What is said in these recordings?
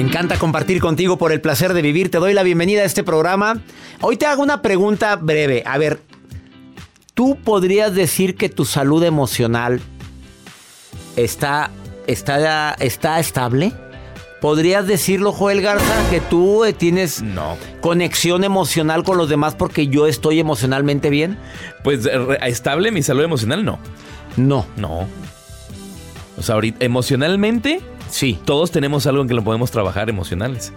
Me encanta compartir contigo por el placer de vivir. Te doy la bienvenida a este programa. Hoy te hago una pregunta breve. A ver, ¿tú podrías decir que tu salud emocional está, está, está estable? ¿Podrías decirlo, Joel Garza, que tú eh, tienes conexión emocional con los demás porque yo estoy emocionalmente bien? Pues estable mi salud emocional, no. No. No. O sea, ahorita, emocionalmente, Sí. Todos tenemos algo en que lo podemos trabajar emocionales.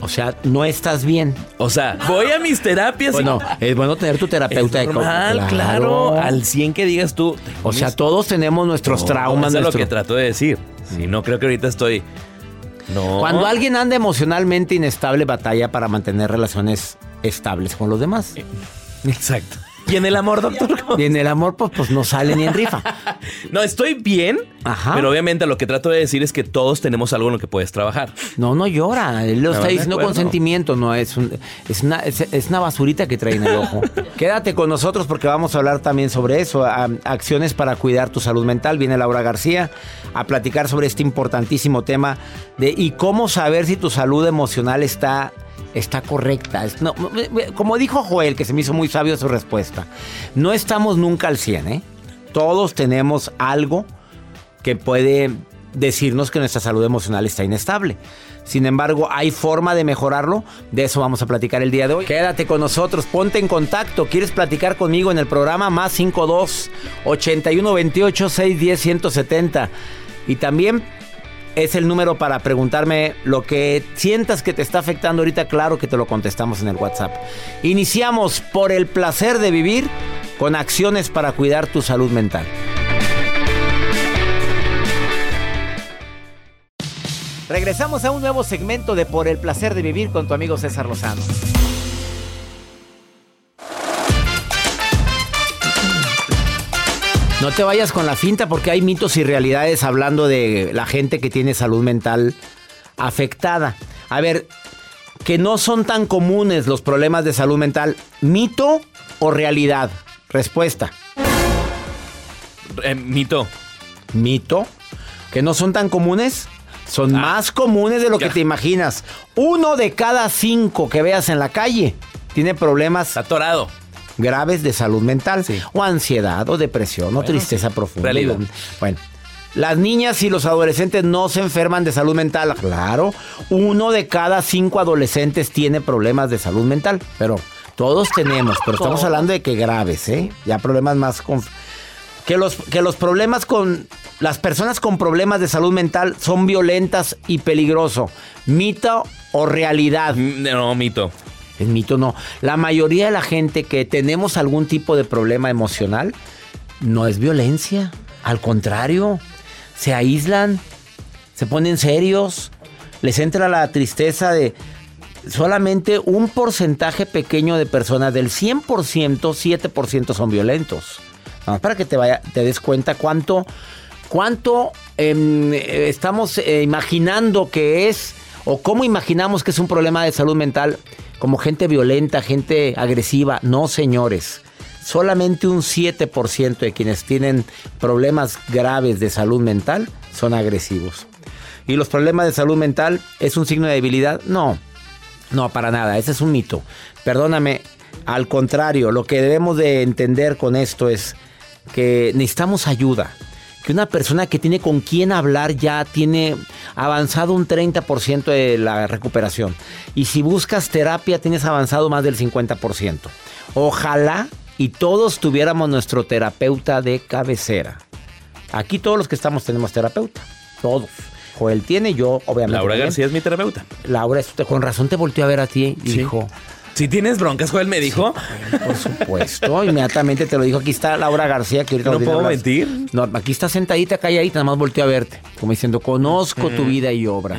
O sea, no estás bien. O sea, voy a mis terapias. Bueno, es bueno tener tu terapeuta es normal, claro. Al 100 que digas tú. O sea, todos tenemos nuestros traumas. Eso es lo que trato de decir. Si no, creo que ahorita estoy. No. Cuando alguien anda emocionalmente inestable, batalla para mantener relaciones estables con los demás. Exacto. ¿Y en el amor, doctor? Y en el amor, pues, pues no sale ni en rifa. no, estoy bien. Ajá. Pero obviamente lo que trato de decir es que todos tenemos algo en lo que puedes trabajar. No, no llora. Él lo está diciendo con sentimiento. No, es, es, una, es, una basurita que trae en el ojo. Quédate con nosotros porque vamos a hablar también sobre eso. acciones para cuidar tu salud mental. Viene Laura García a platicar sobre este importantísimo tema de y cómo saber si tu salud emocional está está correcta. como dijo Joel, que se me hizo muy sabio su respuesta, no estamos nunca al 100, ¿eh? Todos tenemos algo que puede decirnos que nuestra salud emocional está inestable. Sin embargo, ¿hay forma de mejorarlo? De eso vamos a platicar el día de hoy. Quédate con nosotros, ponte en contacto. ¿Quieres platicar conmigo en el programa? Más 52 81 28 610 170. Y también es el número para preguntarme lo que sientas que te está afectando ahorita. Claro que te lo contestamos en el WhatsApp. Iniciamos por el placer de vivir con acciones para cuidar tu salud mental. Regresamos a un nuevo segmento de Por el placer de vivir con tu amigo César Lozano. No te vayas con la finta porque hay mitos y realidades hablando de la gente que tiene salud mental afectada. A ver, que no son tan comunes los problemas de salud mental. ¿Mito o realidad? Respuesta. Eh, mito. ¿Mito? ¿Que no son tan comunes? Son ah. más comunes de lo que te imaginas. Uno de cada cinco que veas en la calle tiene problemas. Atorado graves de salud mental, o ansiedad, o depresión, o tristeza profunda. Bueno, las niñas y los adolescentes no se enferman de salud mental, claro. Uno de cada cinco adolescentes tiene problemas de salud mental, pero Todos tenemos, pero estamos hablando de que graves, ¿eh? Ya problemas más con que los que los problemas con las personas con problemas de salud mental son violentas y peligroso. ¿Mito o realidad? Mm, no, mito. El mito no. La mayoría de la gente que tenemos algún tipo de problema emocional no es violencia. Al contrario, se aíslan, se ponen serios, les entra la tristeza de solamente un porcentaje pequeño de personas, del 100%, 7% son violentos. Vamos, para que te, vaya, te des cuenta cuánto, cuánto em, estamos eh, imaginando que es, o cómo imaginamos que es un problema de salud mental, como gente violenta, gente agresiva. No, señores. Solamente un 7% de quienes tienen problemas graves de salud mental son agresivos. ¿Y los problemas de salud mental es un signo de debilidad? No, no, para nada, ese es un mito. Perdóname, al contrario, lo que debemos de entender con esto es que necesitamos ayuda. Que una persona que tiene con quién hablar ya tiene avanzado un 30% de la recuperación. Y si buscas terapia tienes avanzado más del 50%. Ojalá y todos tuviéramos nuestro terapeuta de cabecera. Aquí todos los que estamos tenemos terapeuta. Todos. Joel tiene, yo obviamente. Laura García es mi terapeuta. Laura, con razón te volteó a ver a ti y dijo. Si tienes broncas, Joel me dijo. por supuesto, inmediatamente te lo dijo. Aquí está Laura García, que ahorita No puedo mentir. No, aquí está sentadita, calladita, nada más volteó a verte. Como diciendo, conozco tu vida y obra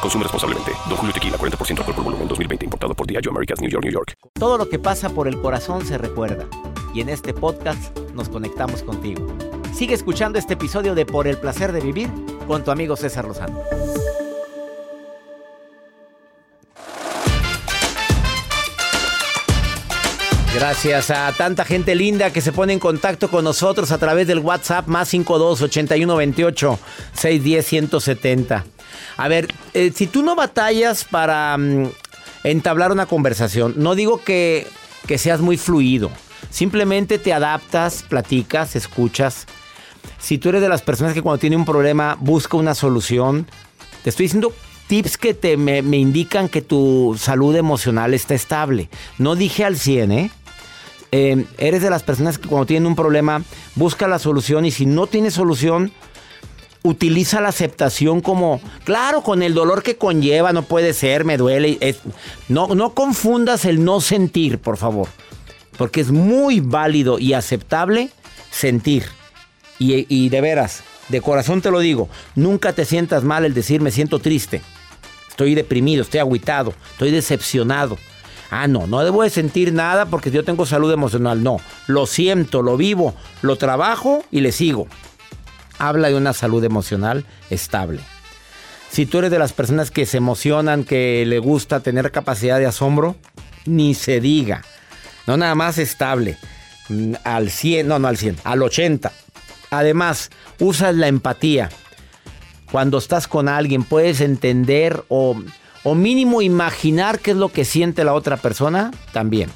Consume responsablemente. Don Julio Tequila, 40% alcohol por volumen, 2020. Importado por Diageo Americas, New York, New York. Todo lo que pasa por el corazón se recuerda. Y en este podcast nos conectamos contigo. Sigue escuchando este episodio de Por el Placer de Vivir con tu amigo César Lozano. Gracias a tanta gente linda que se pone en contacto con nosotros a través del WhatsApp más 52 81 28 610 170. A ver, eh, si tú no batallas para mm, entablar una conversación, no digo que, que seas muy fluido, simplemente te adaptas, platicas, escuchas. Si tú eres de las personas que cuando tiene un problema busca una solución, te estoy diciendo tips que te, me, indican que tu salud emocional está estable. No dije al 100, ¿eh? ¿eh? Eres de las personas que cuando tienen un problema busca la solución y si no tiene solución, utiliza la aceptación como, claro, con el dolor que conlleva, no puede ser, me duele. no, no confundas el no sentir, por favor. Porque es muy válido y aceptable sentir. Y, y de veras, de corazón te lo digo, nunca te sientas mal el decir me siento triste. Estoy deprimido, estoy aguitado, estoy decepcionado. Ah, no, no debo de sentir nada porque yo tengo salud emocional. No, lo siento, lo vivo, lo trabajo y le sigo habla de una salud emocional estable. Si tú eres de las personas que se emocionan, que le gusta tener capacidad de asombro, ni se diga. No nada más estable. Mm, al 100, no, no al 100, al 80. Además, usas la empatía. Cuando estás con alguien, puedes entender o, o mínimo imaginar qué es lo que siente la otra persona, también.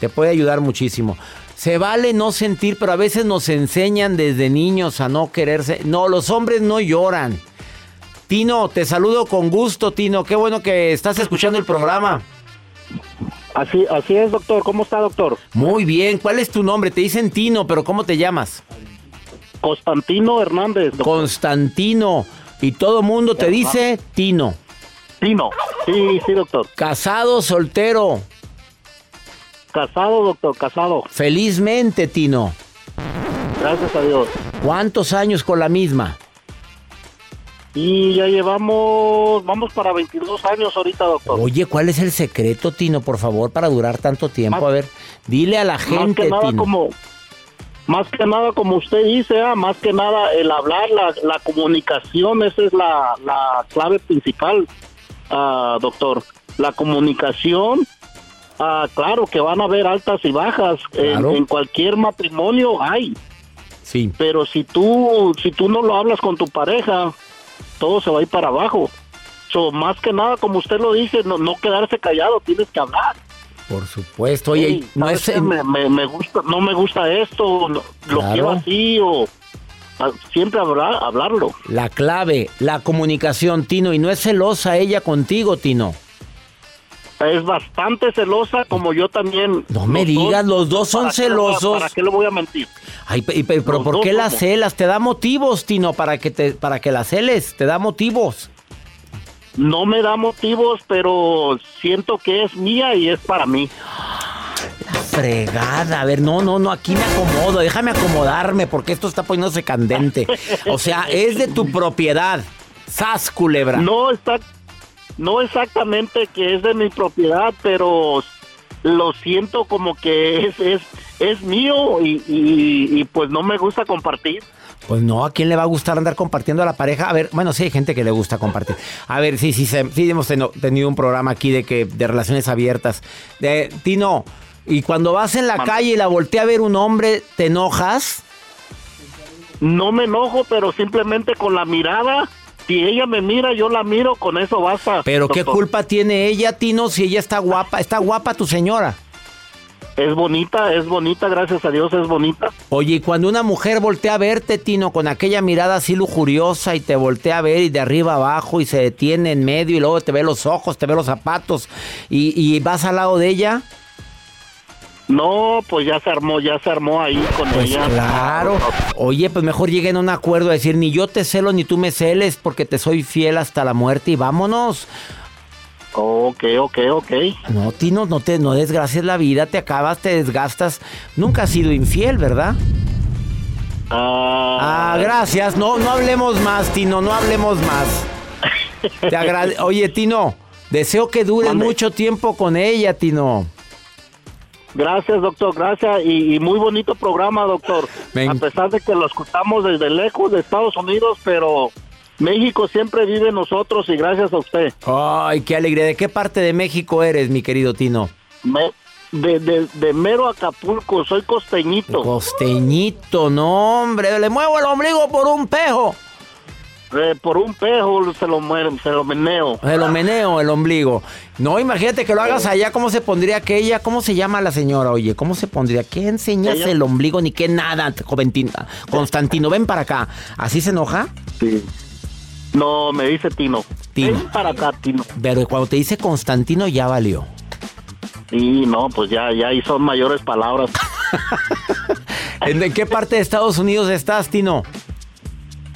Te puede ayudar muchísimo. Se vale no sentir, pero a veces nos enseñan desde niños a no quererse. No, los hombres no lloran. Tino, te saludo con gusto, Tino. Qué bueno que estás escuchando el programa. Así, así es, doctor. ¿Cómo está, doctor? Muy bien. ¿Cuál es tu nombre? Te dicen Tino, pero ¿cómo te llamas? Constantino Hernández. Constantino. Y todo mundo te dice Tino. Tino. Sí, sí, doctor. Casado, soltero. Casado, doctor, casado. Felizmente, Tino. gracias a Dios. ¿Cuántos años con la misma? Y ya llevamos, vamos para 22 años ahorita, doctor. Oye, ¿cuál es el secreto, Tino, por favor, para durar tanto tiempo? a ver, dile a la gente, más que nada Tino. Como, más que nada, como usted dice, ah, más que nada el hablar, la, la comunicación, esa es la, la clave principal, ah, doctor. La comunicación, ah, claro que van a haber altas y bajas, en- Claro. en, cualquier matrimonio hay, Sí. pero si tú, si tú no lo hablas con tu pareja, todo se va a ir para abajo. So, más que nada, como usted lo dice, no, no quedarse callado, tienes que hablar. Por supuesto. Oye, no ¿sabes es... me, me- me gusta, no me gusta esto, lo, quiero así o siempre hablar, hablarlo. La clave, la comunicación, Tino. Y no es celosa ella contigo, Tino. Es bastante celosa, como yo también. No me Los dos- digas, los dos son ¿para qué celosos. ¿Para qué le voy a mentir? Ay, pero ¿por qué las celas? Te da motivos, Tino, para que te, para que las celes. Te da motivos. No me da motivos, pero siento que es mía y es para mí. Fregada. A ver, no, no, no, aquí me acomodo. Déjame acomodarme porque esto está poniéndose candente. O sea, es de tu propiedad. Sas, culebra. No está, no exactamente que es de mi propiedad, pero lo siento como que es es, es mío y, y- y, pues no me gusta compartir. Pues no, ¿a quién le va a gustar andar compartiendo a la pareja? A ver, bueno, sí hay gente que le gusta compartir. A ver, sí, sí, sí hemos tenido un programa aquí de que de relaciones abiertas. De, Tino, y cuando vas en la calle y la voltea a ver un hombre, ¿te enojas? No me enojo, pero simplemente con la mirada, si ella me mira, yo la miro, con eso basta. Pero ¿qué culpa tiene ella, Tino, si ella está guapa? Está guapa tu señora. Es bonita, es bonita, gracias a Dios es bonita. Oye, y cuando una mujer voltea a verte, Tino, con aquella mirada así lujuriosa y te voltea a ver y de arriba abajo y se detiene en medio y luego te ve los ojos, te ve los zapatos y, y vas al lado de ella, No, pues ya se armó, ya se armó ahí con pues ella. claro. Oye, pues mejor lleguen a un acuerdo a decir, ni yo te celo ni tú me celes porque te soy fiel hasta la muerte y vámonos. Ok, ok, ok. No, Tino, no te no desgracias la vida, te acabas, te desgastas. Nunca has sido infiel, ¿verdad? Ah, Ah, gracias. No, no hablemos más, Tino, no hablemos más. Te Oye, Tino, deseo que Mande. mucho tiempo con ella, Tino. Gracias, doctor, gracias. Y, y muy bonito programa, doctor. Ven. A pesar de que lo escuchamos desde lejos de Estados Unidos, pero México siempre vive en nosotros y gracias a usted. Ay, qué alegría. ¿De qué parte de México eres, mi querido Tino? Me- de, de, de mero Acapulco, soy costeñito. Costeñito, no, hombre. Le muevo el ombligo por un pejo. Eh, por un pejo se lo, se lo meneo. Se lo meneo el ombligo. No, imagínate que lo hagas allá. ¿Cómo se pondría aquella? ¿Cómo se llama la señora? Oye, ¿cómo se pondría? ¿Qué enseñas Ella- el ombligo ni qué nada, joventina? Constantino, ven para acá. ¿Así se enoja? Sí. No, me dice Tino. Tino. Ven para acá, Tino. Pero cuando te dice Constantino ya valió. Sí, no, pues ya, ya ahí son mayores palabras. ¿En en qué parte de Estados Unidos estás, Tino?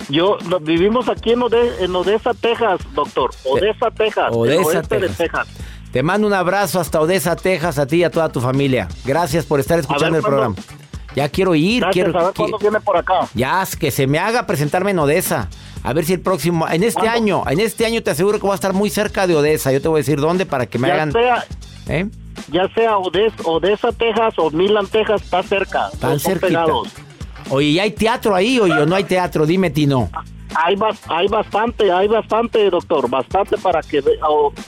Yo no, vivimos aquí en, Ode- en Odessa, Texas, doctor. Odessa, Texas. Odessa, oeste de Texas. Te mando un abrazo hasta Odessa, Texas, a ti y a toda tu familia. Gracias por estar escuchando ver, el programa. Ya quiero ir, Gracias, quiero a ver qui- cuándo viene por acá. ya que se me haga presentarme en Odessa. A ver si el próximo, en este ¿Cuándo? año, en este año te aseguro que voy a estar muy cerca de Odessa. Yo te voy a decir dónde para que me Ya hagan. sea, ¿eh? ya sea Odessa, Odessa, Texas o Milan, Texas, está cerca. Cerquita. pegados. Oye, ¿y hay teatro ahí oye, o no hay teatro? Dime, Tino. Hay, bas- hay bastante, hay bastante, doctor, bastante para que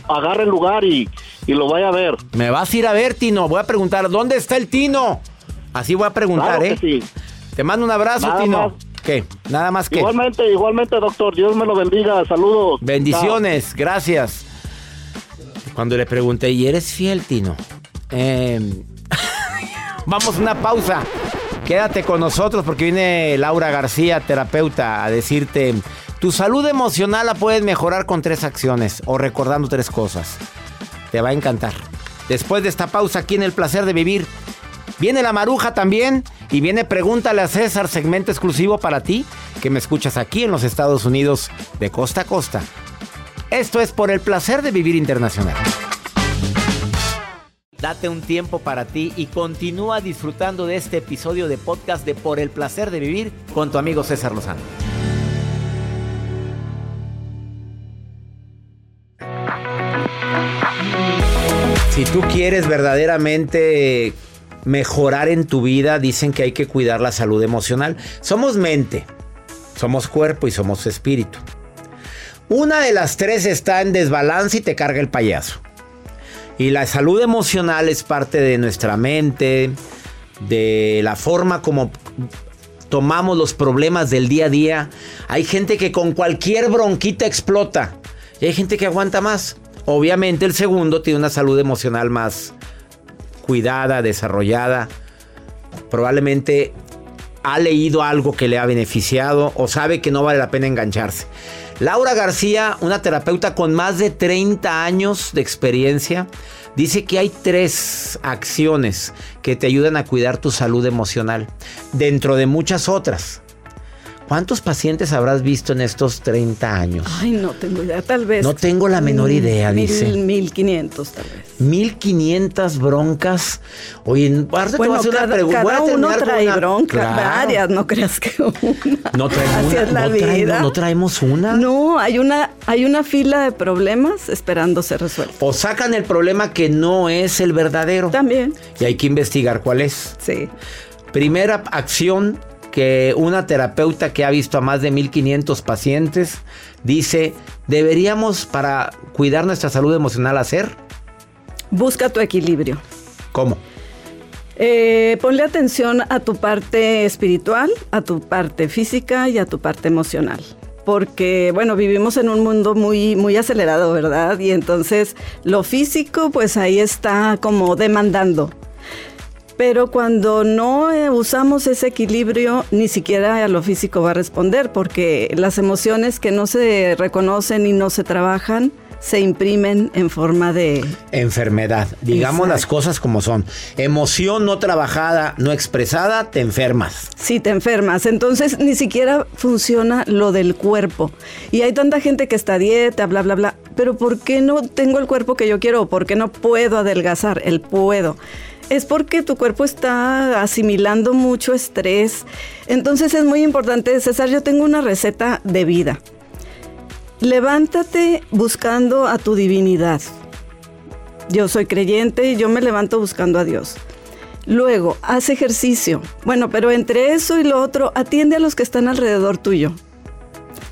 agarre el lugar y, y lo vaya a ver. Me vas a ir a ver, Tino. Voy a preguntar, ¿dónde está el Tino? Así voy a preguntar, Claro ¿eh? que sí. Te mando un abrazo, Nada Tino. más. ¿Qué? Nada más que. Igualmente, igualmente, doctor. Dios me lo bendiga. Saludos. Bendiciones, gracias. Cuando le pregunté, ¿y eres fiel, Tino? Eh, Vamos a una pausa. Quédate con nosotros porque viene Laura García, terapeuta, a decirte, tu salud emocional la puedes mejorar con tres acciones o recordando tres cosas. Te va a encantar. Después de esta pausa aquí en El Placer de Vivir, viene la maruja también y viene Pregúntale a César, segmento exclusivo para ti, que me escuchas aquí en los Estados Unidos de costa a costa. Esto es por el placer de vivir internacional. Date un tiempo para ti y continúa disfrutando de este episodio de podcast de Por el placer de vivir con tu amigo César Lozano. Si tú quieres verdaderamente mejorar en tu vida, dicen que hay que cuidar la salud emocional. Somos mente, somos cuerpo y somos espíritu. Una de las tres está en desbalance y te carga el payaso. Y la salud emocional es parte de nuestra mente, de la forma como tomamos los problemas del día a día. Hay gente que con cualquier bronquita explota y hay gente que aguanta más. Obviamente el segundo tiene una salud emocional más cuidada, desarrollada. Probablemente ha leído algo que le ha beneficiado o sabe que no vale la pena engancharse. Laura García, una terapeuta con más de 30 años de experiencia, dice que hay tres acciones que te ayudan a cuidar tu salud emocional, dentro de muchas otras. ¿Cuántos pacientes habrás visto en estos 30 años? Ay, no tengo idea, tal vez. No tengo la menor idea, dice. 1500 tal vez. 1500 broncas. Oye, aparte bueno, te cada, una cada uno trae broncas, varias, no creas que una. No traemos Así es la no vida. Traemos, ¿No traemos una? No, hay una, hay una fila de problemas esperando ser resueltos. O sacan el problema que no es el verdadero. También. Y hay que investigar cuál es. Sí. Primera acción que una terapeuta que ha visto a más de 1500 pacientes dice, deberíamos para cuidar nuestra salud emocional hacer? Busca tu equilibrio. ¿Cómo? Eh, ponle atención a tu parte espiritual, a tu parte física y a tu parte emocional. Porque, bueno, vivimos en un mundo muy, muy acelerado, ¿verdad? Y entonces lo físico, pues ahí está como demandando. Pero cuando no eh, usamos ese equilibrio, ni siquiera a lo físico va a responder, porque las emociones que no se reconocen y no se trabajan, se imprimen en forma de enfermedad. Digamos las cosas como son. Emoción no trabajada, no expresada, te enfermas. Sí, te enfermas. Entonces ni siquiera funciona lo del cuerpo. Y hay tanta gente que está a dieta, bla, bla, bla. Pero ¿por qué no tengo el cuerpo que yo quiero? ¿Por qué no puedo adelgazar? El puedo es porque tu cuerpo está asimilando mucho estrés. Entonces es muy importante, César, yo tengo una receta de vida. Levántate buscando a tu divinidad. Yo soy creyente y yo me levanto buscando a Dios. Luego, haz ejercicio. Bueno, pero entre eso y lo otro, atiende a los que están alrededor tuyo.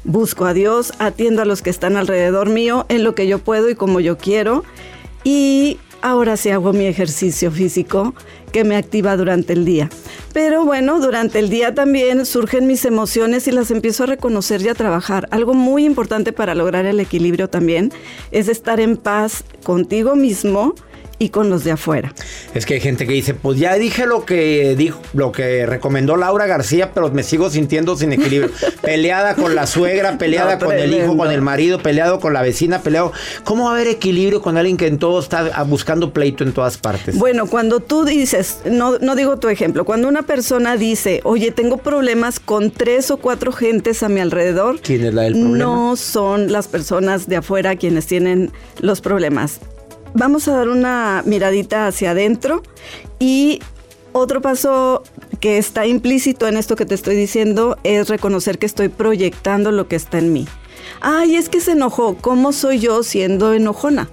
Busco a Dios, atiendo a los que están alrededor mío en lo que yo puedo y como yo quiero. Y ahora sí hago mi ejercicio físico que me activa durante el día. Pero bueno, durante el día también surgen mis emociones y las empiezo a reconocer y a trabajar. Algo muy importante para lograr el equilibrio también es estar en paz contigo mismo y con los de afuera. Es que hay gente que dice, pues ya dije lo que dijo, lo que recomendó Laura García, pero me sigo sintiendo sin equilibrio. peleada con la suegra, peleada con el hijo, con el marido, peleado con la vecina, peleado. ¿Cómo va a haber equilibrio con alguien que en todo está buscando pleito en todas partes? Bueno, cuando tú dices, no, no digo tu ejemplo, cuando una persona dice, oye, tengo problemas con tres o cuatro gentes a mi alrededor, ¿quién es la del problema? No son las personas de afuera quienes tienen los problemas vamos a dar una miradita hacia adentro y otro paso que está implícito en esto que te estoy diciendo es reconocer que estoy proyectando lo que está en mí. Ay, es que se enojó. ¿Cómo soy yo siendo enojona?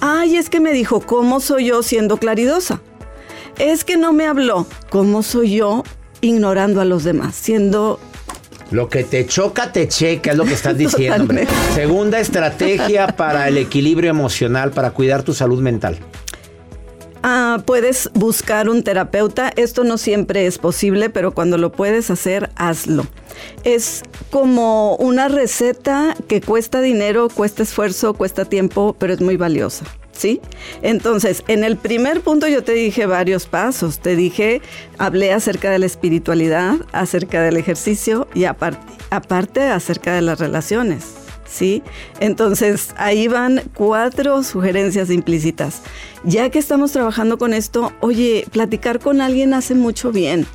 Ay, es que me dijo, ¿cómo soy yo siendo claridosa? Es que no me habló. ¿Cómo soy yo ignorando a los demás, siendo lo que te choca, te checa, es lo que estás diciendo. Segunda estrategia para el equilibrio emocional, para cuidar tu salud mental. Ah, puedes buscar un terapeuta. Esto no siempre es posible, pero cuando lo puedes hacer, hazlo. Es como una receta que cuesta dinero, cuesta esfuerzo, cuesta tiempo, pero es muy valiosa. ¿Sí? Entonces, en el primer punto yo te dije varios pasos. Te dije, hablé acerca de la espiritualidad, acerca del ejercicio y aparte, aparte acerca de las relaciones. ¿Sí? Entonces, ahí van cuatro sugerencias implícitas. Ya que estamos trabajando con esto, oye, platicar con alguien hace mucho bien.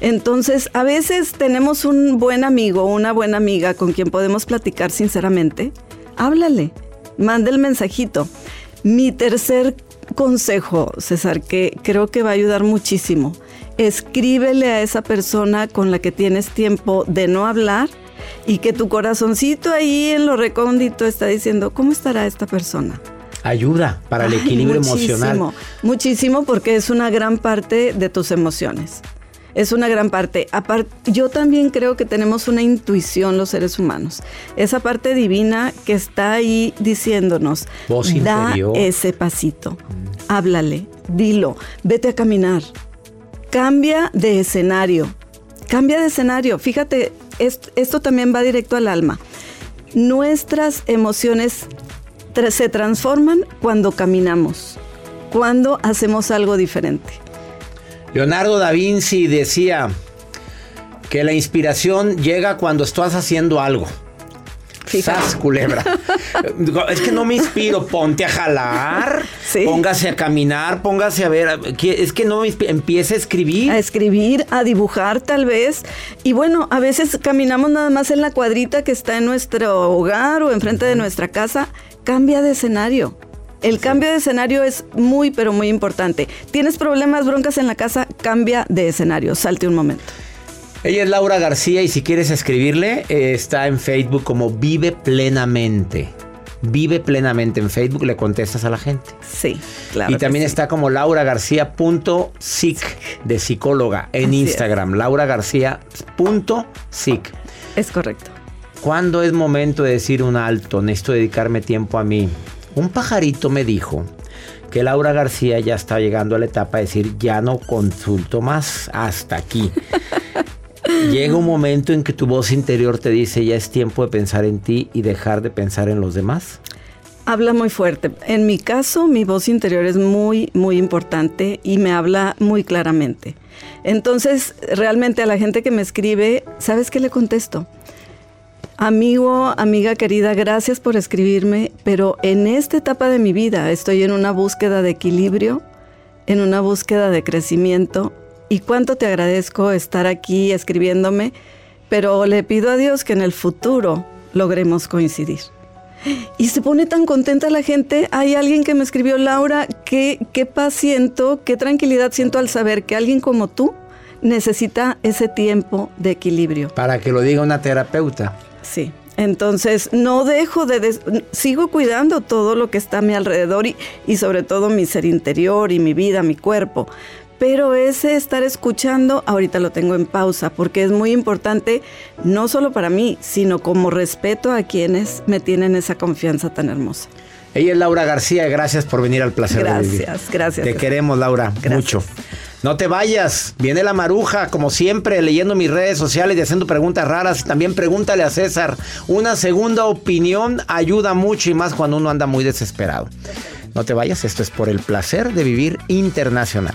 Entonces, a veces tenemos un buen amigo, una buena amiga con quien podemos platicar sinceramente. Háblale, manda el mensajito. Mi tercer consejo, César, que creo que va a ayudar muchísimo. Escríbele a esa persona con la que tienes tiempo de no hablar y que tu corazoncito ahí en lo recóndito está diciendo, ¿cómo estará esta persona? Ayuda para el equilibrio emocional. Muchísimo porque es una gran parte de tus emociones. Es una gran parte. yo también creo que tenemos una intuición los seres humanos. Esa parte divina que está ahí diciéndonos, da ese pasito, háblale, dilo, vete a caminar, cambia de escenario, cambia de escenario. Fíjate, esto, también va directo al alma. Nuestras emociones se transforman cuando caminamos, cuando hacemos algo diferente. Leonardo da Vinci decía que la inspiración llega cuando estás haciendo algo. Quizás culebra. es que no me inspiro. Ponte a jalar. Póngase a caminar. Póngase a ver. Es que no me empiece a escribir. A escribir, a dibujar tal vez. Y bueno, a veces caminamos nada más en la cuadrita que está en nuestro hogar o enfrente de nuestra casa. Cambia de escenario. El cambio de escenario es muy, pero muy importante. ¿Tienes problemas, broncas en la casa? Cambia de escenario. Salte un momento. Ella es Laura García y si quieres escribirle, eh, está en Facebook como Vive Plenamente. Vive plenamente en Facebook, le contestas a la gente. Sí, claro. Y también está como Laura García.sic de psicóloga en Instagram. Laura García.sic. Es correcto. ¿Cuándo es momento de decir un alto? Necesito dedicarme tiempo a mí. Un pajarito me dijo que Laura García ya está llegando a la etapa de decir, ya no consulto más, hasta aquí. Llega un momento en que tu voz interior te dice ya es tiempo de pensar en ti y dejar de pensar en los demás. Habla muy fuerte. En mi caso, mi voz interior es muy, muy importante y me habla muy claramente. Entonces, realmente a la gente que me escribe, ¿sabes qué le contesto? Amigo, amiga querida, gracias por escribirme, pero en esta etapa de mi vida estoy en una búsqueda de equilibrio, en una búsqueda de crecimiento y cuánto te agradezco estar aquí escribiéndome, pero le pido a Dios que en el futuro logremos coincidir. Y se pone tan contenta la gente. Hay alguien que me escribió, Laura, qué, qué paz siento, qué tranquilidad siento al saber que alguien como tú necesita ese tiempo de equilibrio. Para que lo diga una terapeuta. Sí. Entonces, no dejo de... sigo cuidando todo lo que está a mi alrededor y, y sobre todo mi ser interior y mi vida, mi cuerpo pero ese estar escuchando ahorita lo tengo en pausa porque es muy importante no solo para mí, sino como respeto a quienes me tienen esa confianza tan hermosa. Ella es Laura García, gracias por venir al placer gracias, de vivir. Gracias, gracias. Te queremos, Laura, mucho. No te vayas, viene la maruja, como siempre, leyendo mis redes sociales y haciendo preguntas raras. También pregúntale a César. Una segunda opinión ayuda mucho y más cuando uno anda muy desesperado. No te vayas, esto es por el placer de vivir internacional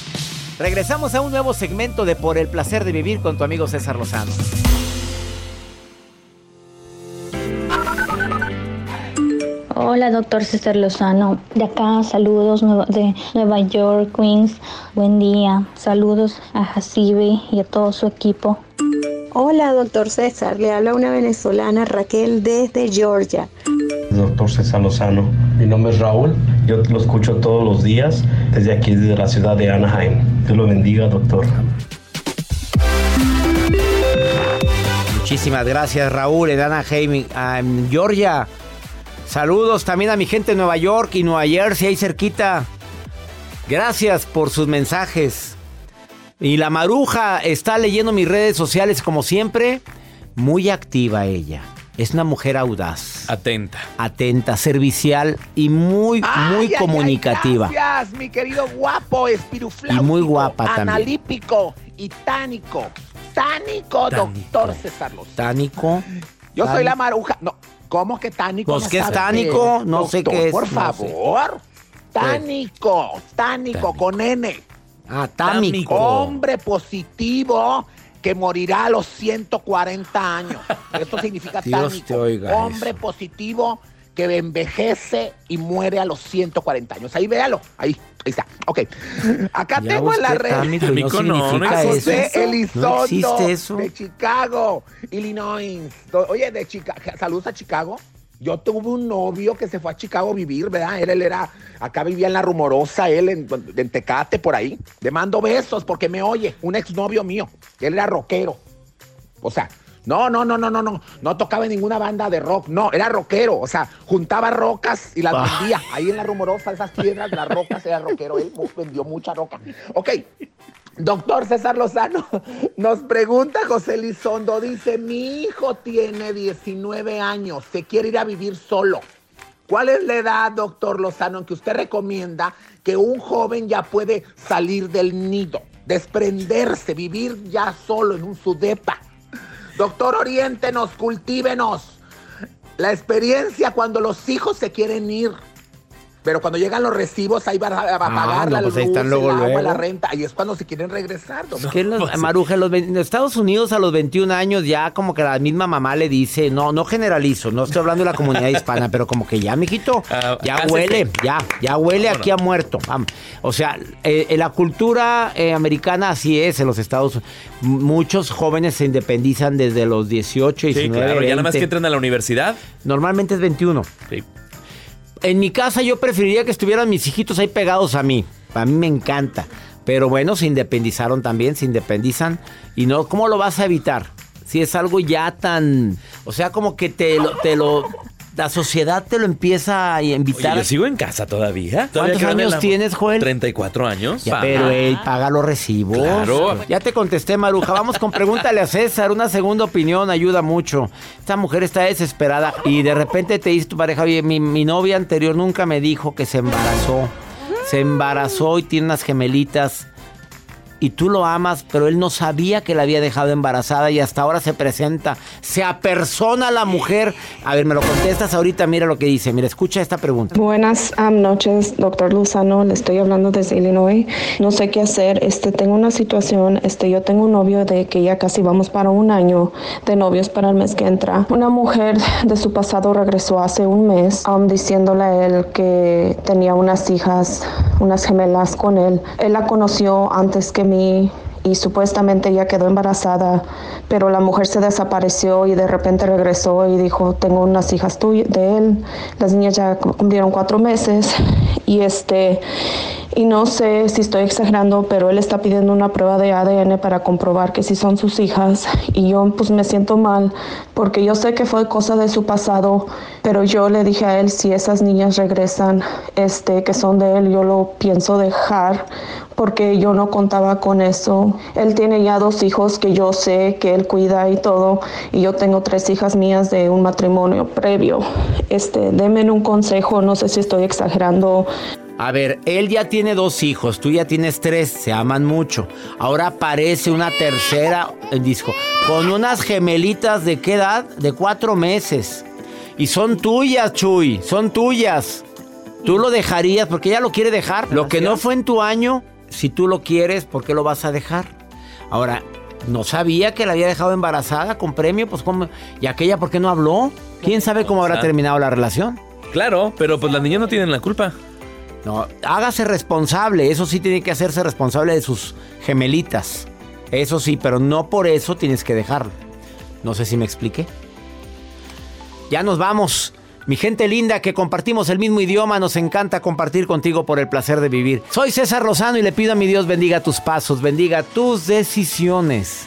Regresamos a un nuevo segmento de Por el Placer de Vivir con tu amigo César Lozano. Hola, doctor César Lozano. De acá, saludos de Nueva York, Queens. Buen día. Saludos a Jacibe y a todo su equipo. Hola, doctor César. Le habla una venezolana, Raquel, desde Georgia. Doctor César Lozano. Mi nombre es Raúl. Yo lo escucho todos los días desde aquí, desde la ciudad de Anaheim. Dios lo bendiga, doctor. Muchísimas gracias, Raúl, en Anaheim, Georgia. Saludos también a mi gente de Nueva York y Nueva Jersey, ahí cerquita. Gracias por sus mensajes. Y la maruja está leyendo mis redes sociales como siempre. Muy activa ella. Es una mujer audaz. Atenta. Atenta, servicial y muy, muy comunicativa. gracias, mi querido guapo, espirufláutico. Y muy guapa también. Analípico y tánico. Tánico, doctor César Lozano. Tánico. Yo soy la maruja. No, ¿cómo que tánico? Pues no que es tánico, qué? no sé qué es, Por no sé. favor. Tánico, tánico, con N. Ah, támico. Hombre positivo que morirá a los 140 años. Esto significa Dios tánico. te oiga Hombre positivo que envejece y muere a los 140 años. Ahí véalo. Ahí, ahí está. Ok. Acá Ya tengo en la red. no no, a eso. José Elizondo No eso. de Chicago, Illinois. Oye, de Chicago, saludos a Chicago. Yo tuve un novio que se fue a Chicago a vivir, ¿verdad? Él, él era, acá vivía en La Rumorosa, él en, en Tecate, por ahí. Le mando besos porque me oye, un exnovio mío. Él era rockero. O sea, no, no, no, no, no, no. No tocaba en ninguna banda de rock, no, era rockero. O sea, juntaba rocas y las Ah. vendía. Ahí en La Rumorosa, esas piedras, las rocas, era rockero. Él vendió mucha roca. Ok. Doctor César Lozano, nos pregunta José Lizondo, dice, mi hijo tiene 19 años, se quiere ir a vivir solo. ¿Cuál es la edad, doctor Lozano, en que usted recomienda que un joven ya puede salir del nido, desprenderse, vivir ya solo en un sudepa? Doctor, oriéntenos, cultívenos. La experiencia cuando los hijos se quieren ir. Pero cuando llegan los recibos, ahí va a, a pagar Ah, no, la pues luz, ahí están luego, el agua, luego. la renta. Ahí es cuando se quieren regresar, doctor. Es que los, Maruja, los, en Estados Unidos a los 21 años ya como que la misma mamá le dice, no, no generalizo, no estoy hablando de la comunidad hispana, pero como que ya, mijito, Ah, ya huele, ya, ya huele ¿Cómo aquí no? a muerto. O sea, eh, en la cultura eh, americana así es en los Estados Unidos. Muchos jóvenes se independizan desde los 18, Sí, 19, claro. Ya nada más 20. que entran a la universidad. Normalmente es 21. Sí. En mi casa yo preferiría que estuvieran mis hijitos ahí pegados a mí. A mí me encanta. Pero bueno, se independizaron también, se independizan. Y no, ¿cómo lo vas a evitar? Si es algo ya tan... O sea, como que te lo... Te lo la sociedad te lo empieza a invitar. Oye, yo sigo en casa todavía. ¿Todavía ¿Cuántos en años la- tienes, Joel? 34 años. Ya, pero él paga los recibos. Claro. Ya te contesté, Maruja. Vamos con pregúntale a César. Una segunda opinión ayuda mucho. Esta mujer está desesperada y de repente te dice tu pareja, oye, mi, mi novia anterior nunca me dijo que se embarazó. Se embarazó y tiene unas gemelitas. Y tú lo amas, pero él no sabía que la había dejado embarazada y hasta ahora se presenta. Se apersona la mujer. A ver, me lo contestas ahorita. Mira lo que dice. Mira, escucha esta pregunta. Buenas am, noches, doctor Luzano. Le estoy hablando desde Illinois. No sé qué hacer. Este, tengo una situación. Este, yo tengo un novio de que ya casi vamos para un año de novios para el mes que entra. Una mujer de su pasado regresó hace un mes am, diciéndole a él que tenía unas hijas, unas gemelas con él. Él la conoció antes que y supuestamente ella quedó embarazada, pero la mujer se desapareció y de repente regresó y dijo, tengo unas hijas tuyas de él, las niñas ya cumplieron cuatro meses y este, y no sé si estoy exagerando, pero él está pidiendo una prueba de ADN para comprobar que sí son sus hijas y yo pues me siento mal porque yo sé que fue cosa de su pasado, pero yo le dije a él si esas niñas regresan, este, que son de él, yo lo pienso dejar porque yo no contaba con eso. Él tiene ya dos hijos que yo sé que él cuida y todo, y yo tengo tres hijas mías de un matrimonio previo. Este, denme un consejo, no sé si estoy exagerando. A ver, él ya tiene dos hijos, tú ya tienes tres, se aman mucho. Ahora aparece una tercera el disco con unas gemelitas de qué edad? De cuatro meses. Y son tuyas, Chuy, son tuyas. Tú lo dejarías porque ella lo quiere dejar. Lo que no fue en tu año, si tú lo quieres, ¿por qué lo vas a dejar? Ahora, no sabía que la había dejado embarazada con premio, pues cómo. ¿Y aquella por qué no habló? ¿Quién sabe cómo habrá terminado la relación? Claro, pero pues las niñas no tienen la culpa. No, hágase responsable. Eso sí tiene que hacerse responsable de sus gemelitas. Eso sí, pero no por eso tienes que dejarlo. No sé si me expliqué. Ya nos vamos. Mi gente linda que compartimos el mismo idioma, nos encanta compartir contigo por el placer de vivir. Soy César Lozano y le pido a mi Dios bendiga tus pasos, bendiga tus decisiones.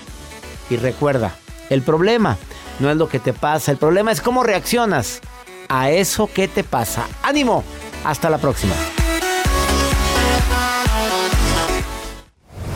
Y recuerda, el problema no es lo que te pasa, el problema es cómo reaccionas a eso que te pasa. ¡Ánimo! Hasta la próxima.